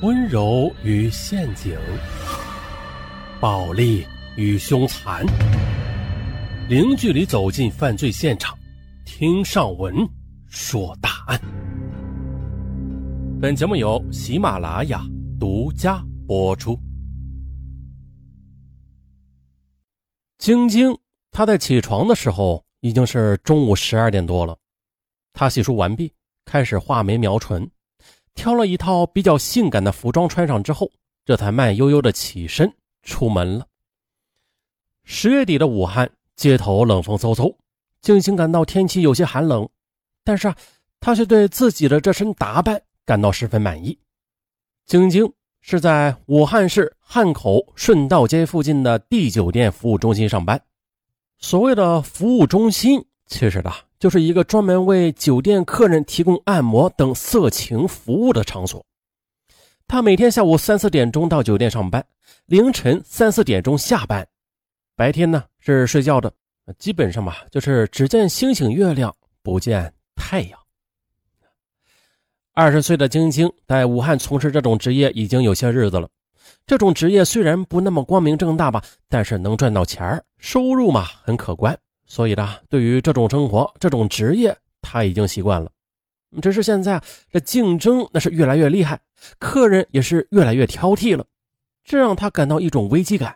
温柔与陷阱，暴力与凶残，零距离走进犯罪现场，听上文说大案。本节目由喜马拉雅独家播出。晶晶，她在起床的时候已经是中午十二点多了，她洗漱完毕，开始画眉描唇。挑了一套比较性感的服装穿上之后，这才慢悠悠的起身出门了。十月底的武汉街头冷风嗖嗖，静静感到天气有些寒冷，但是啊，她却对自己的这身打扮感到十分满意。晶晶是在武汉市汉口顺道街附近的 D 酒店服务中心上班。所谓的服务中心，其实呢。就是一个专门为酒店客人提供按摩等色情服务的场所。他每天下午三四点钟到酒店上班，凌晨三四点钟下班。白天呢是睡觉的，基本上吧就是只见星星月亮，不见太阳。二十岁的晶晶在武汉从事这种职业已经有些日子了。这种职业虽然不那么光明正大吧，但是能赚到钱收入嘛很可观。所以呢，对于这种生活、这种职业，他已经习惯了。只是现在这竞争那是越来越厉害，客人也是越来越挑剔了，这让他感到一种危机感。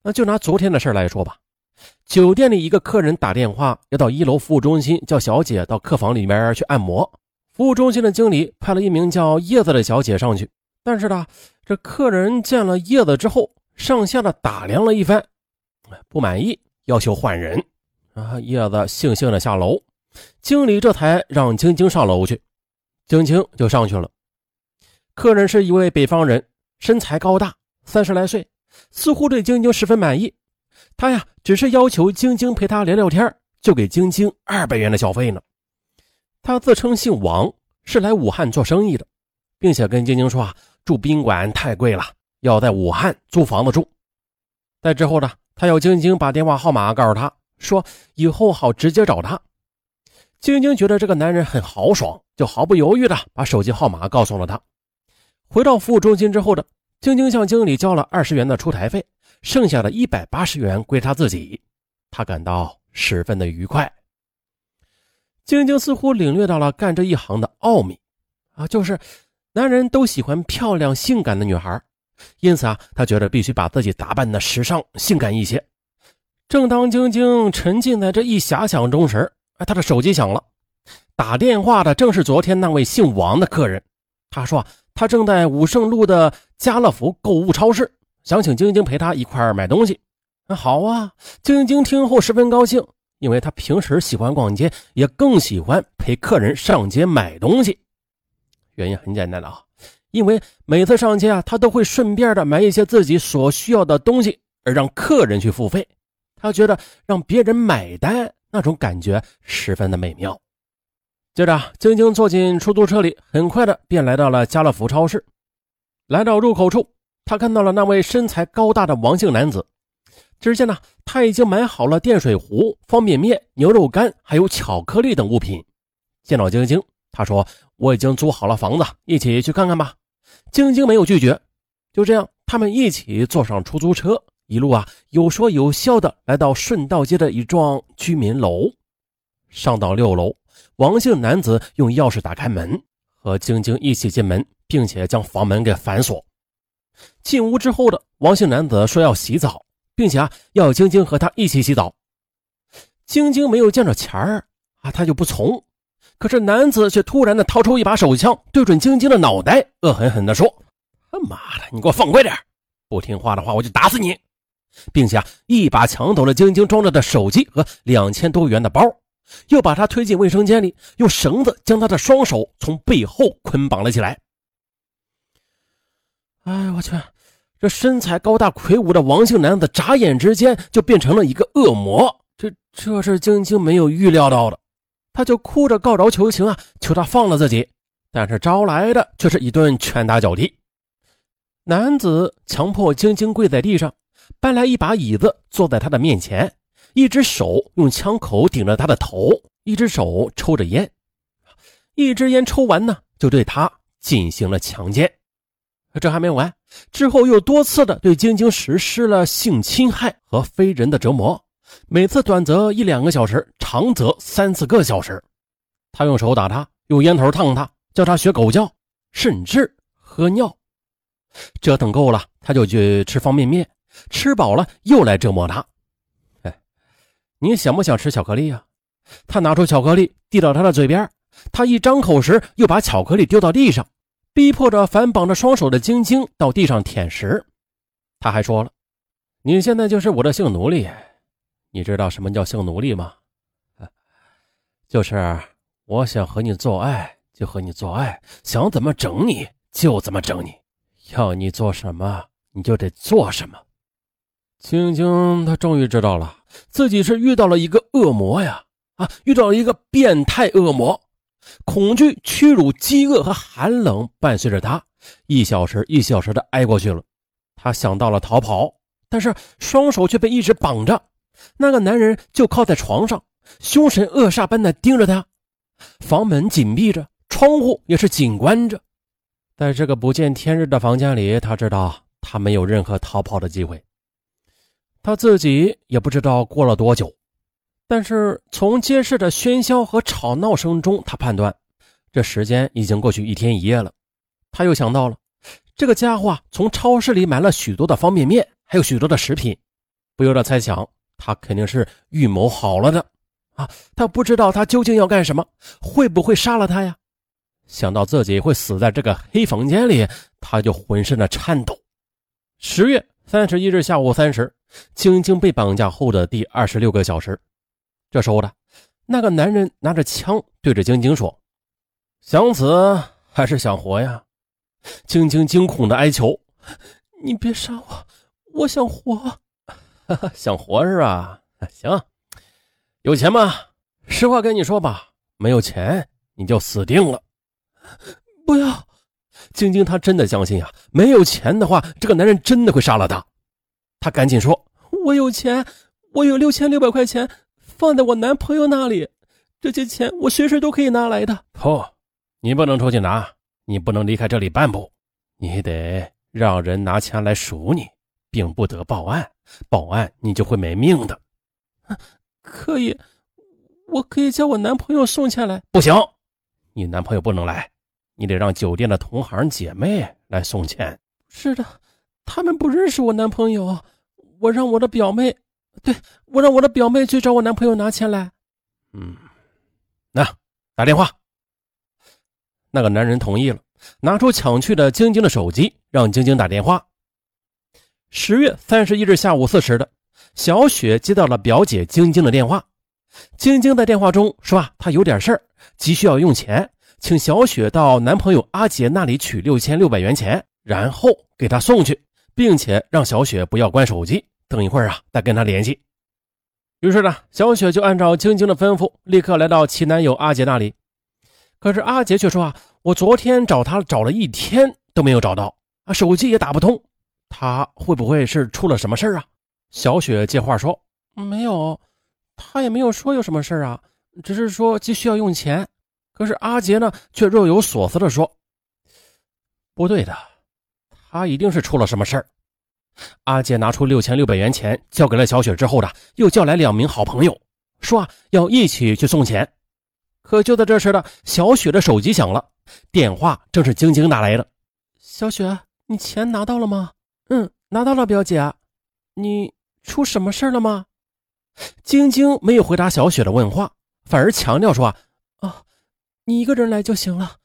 那就拿昨天的事来说吧，酒店里一个客人打电话要到一楼服务中心叫小姐到客房里面去按摩，服务中心的经理派了一名叫叶子的小姐上去，但是呢，这客人见了叶子之后，上下的打量了一番，不满意。要求换人啊！叶子悻悻的下楼，经理这才让晶晶上楼去，晶晶就上去了。客人是一位北方人，身材高大，三十来岁，似乎对晶晶十分满意。他呀，只是要求晶晶陪他聊聊天，就给晶晶二百元的小费呢。他自称姓王，是来武汉做生意的，并且跟晶晶说啊，住宾馆太贵了，要在武汉租房子住。在之后呢？他要晶晶把电话号码告诉他，说以后好直接找他。晶晶觉得这个男人很豪爽，就毫不犹豫的把手机号码告诉了他。回到服务中心之后的晶晶向经理交了二十元的出台费，剩下的一百八十元归他自己，他感到十分的愉快。晶晶似乎领略到了干这一行的奥秘啊，就是男人都喜欢漂亮性感的女孩。因此啊，他觉得必须把自己打扮的时尚性感一些。正当晶晶沉浸在这一遐想中时，哎，他的手机响了，打电话的正是昨天那位姓王的客人。他说他正在武胜路的家乐福购物超市，想请晶晶陪他一块儿买东西。那好啊，晶晶听后十分高兴，因为她平时喜欢逛街，也更喜欢陪客人上街买东西。原因很简单的啊。因为每次上街啊，他都会顺便的买一些自己所需要的东西，而让客人去付费。他觉得让别人买单那种感觉十分的美妙。接着，晶晶坐进出租车里，很快的便来到了家乐福超市。来到入口处，他看到了那位身材高大的王姓男子。只见呢，他已经买好了电水壶、方便面、牛肉干，还有巧克力等物品。见到晶晶，他说：“我已经租好了房子，一起去看看吧。”晶晶没有拒绝，就这样，他们一起坐上出租车，一路啊有说有笑的来到顺道街的一幢居民楼。上到六楼，王姓男子用钥匙打开门，和晶晶一起进门，并且将房门给反锁。进屋之后的王姓男子说要洗澡，并且啊要晶晶和他一起洗澡。晶晶没有见着钱儿啊，他就不从。可是男子却突然的掏出一把手枪，对准晶晶的脑袋，恶狠狠地说：“他妈的，你给我放快点！不听话的话，我就打死你！”并且啊，一把抢走了晶晶装着的手机和两千多元的包，又把她推进卫生间里，用绳子将她的双手从背后捆绑了起来。哎，我去！这身材高大魁梧的王姓男子，眨眼之间就变成了一个恶魔。这，这是晶晶没有预料到的。他就哭着告饶求情啊，求他放了自己，但是招来的却是一顿拳打脚踢。男子强迫晶晶跪在地上，搬来一把椅子坐在他的面前，一只手用枪口顶着他的头，一只手抽着烟，一支烟抽完呢，就对他进行了强奸。这还没完，之后又多次的对晶晶实施了性侵害和非人的折磨，每次短则一两个小时，长则三四个小时。他用手打他，用烟头烫他，叫他学狗叫，甚至喝尿。折腾够了，他就去吃方便面，吃饱了又来折磨他。哎，你想不想吃巧克力呀？他拿出巧克力递到他的嘴边，他一张口时又把巧克力丢到地上，逼迫着反绑着双手的晶晶到地上舔食。他还说了：“你现在就是我的性奴隶，你知道什么叫性奴隶吗？就是我想和你做爱就和你做爱，想怎么整你就怎么整你，要你做什么你就得做什么。”晶晶她终于知道了，自己是遇到了一个恶魔呀。啊！遇到了一个变态恶魔，恐惧、屈辱、饥饿和寒冷伴随着他，一小时一小时的挨过去了。他想到了逃跑，但是双手却被一直绑着。那个男人就靠在床上，凶神恶煞般的盯着他。房门紧闭着，窗户也是紧关着。在这个不见天日的房间里，他知道他没有任何逃跑的机会。他自己也不知道过了多久。但是从街市的喧嚣和吵闹声中，他判断这时间已经过去一天一夜了。他又想到了这个家伙从超市里买了许多的方便面，还有许多的食品，不由得猜想他肯定是预谋好了的啊！他不知道他究竟要干什么，会不会杀了他呀？想到自己会死在这个黑房间里，他就浑身的颤抖。十月三十一日下午三时，晶晶被绑架后的第二十六个小时。这时候的，那个男人拿着枪对着晶晶说：“想死还是想活呀？”晶晶惊恐的哀求：“你别杀我，我想活。想活是吧？行，有钱吗？实话跟你说吧，没有钱你就死定了。不要，晶晶她真的相信啊，没有钱的话，这个男人真的会杀了她。她赶紧说：“我有钱，我有六千六百块钱。”放在我男朋友那里，这些钱我随时都可以拿来的。不，你不能出去拿，你不能离开这里半步，你得让人拿钱来赎你，并不得报案，报案你就会没命的。可以，我可以叫我男朋友送钱来。不行，你男朋友不能来，你得让酒店的同行姐妹来送钱。是的，他们不认识我男朋友，我让我的表妹。对我让我的表妹去找我男朋友拿钱来。嗯，那打电话。那个男人同意了，拿出抢去的晶晶的手机，让晶晶打电话。十月三十一日下午四时的，小雪接到了表姐晶晶的电话。晶晶在电话中说啊，她有点事儿，急需要用钱，请小雪到男朋友阿杰那里取六千六百元钱，然后给他送去，并且让小雪不要关手机。等一会儿啊，再跟他联系。于是呢，小雪就按照晶晶的吩咐，立刻来到其男友阿杰那里。可是阿杰却说啊，我昨天找他找了一天都没有找到啊，手机也打不通。他会不会是出了什么事啊？小雪接话说，没有，他也没有说有什么事啊，只是说急需要用钱。可是阿杰呢，却若有所思的说，不对的，他一定是出了什么事儿。阿杰拿出六千六百元钱交给了小雪之后的，又叫来两名好朋友，说啊要一起去送钱。可就在这时呢，小雪的手机响了，电话正是晶晶打来的。小雪，你钱拿到了吗？嗯，拿到了，表姐。你出什么事了吗？晶晶没有回答小雪的问话，反而强调说啊啊，你一个人来就行了，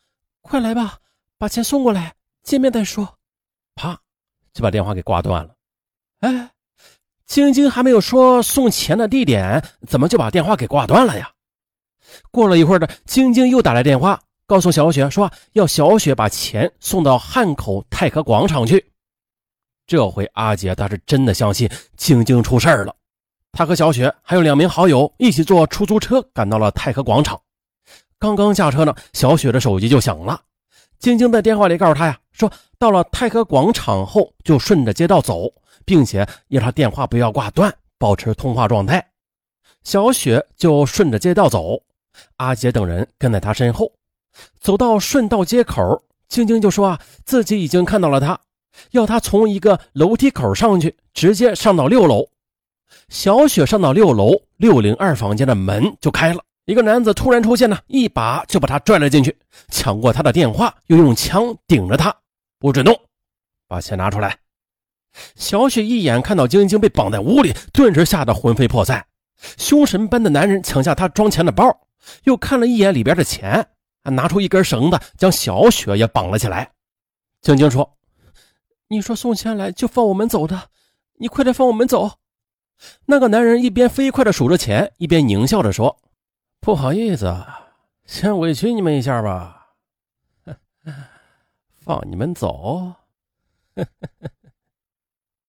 快来吧，把钱送过来，见面再说。啪。就把电话给挂断了。哎，晶晶还没有说送钱的地点，怎么就把电话给挂断了呀？过了一会儿的，晶晶又打来电话，告诉小雪说要小雪把钱送到汉口泰和广场去。这回阿杰他是真的相信晶晶出事了。他和小雪还有两名好友一起坐出租车赶到了泰和广场。刚刚下车呢，小雪的手机就响了。晶晶在电话里告诉他呀，说到了泰和广场后就顺着街道走，并且要他电话不要挂断，保持通话状态。小雪就顺着街道走，阿杰等人跟在他身后。走到顺道街口，晶晶就说啊，自己已经看到了他，要他从一个楼梯口上去，直接上到六楼。小雪上到六楼六零二房间的门就开了，一个男子突然出现呢，一把就把他拽了进去，抢过他的电话，又用枪顶着他，不准动，把钱拿出来。小雪一眼看到晶晶被绑在屋里，顿时吓得魂飞魄散。凶神般的男人抢下她装钱的包，又看了一眼里边的钱，拿出一根绳子将小雪也绑了起来。晶晶说：“你说送钱来就放我们走的，你快点放我们走。”那个男人一边飞快地数着钱，一边狞笑着说：“不好意思，先委屈你们一下吧，放你们走。”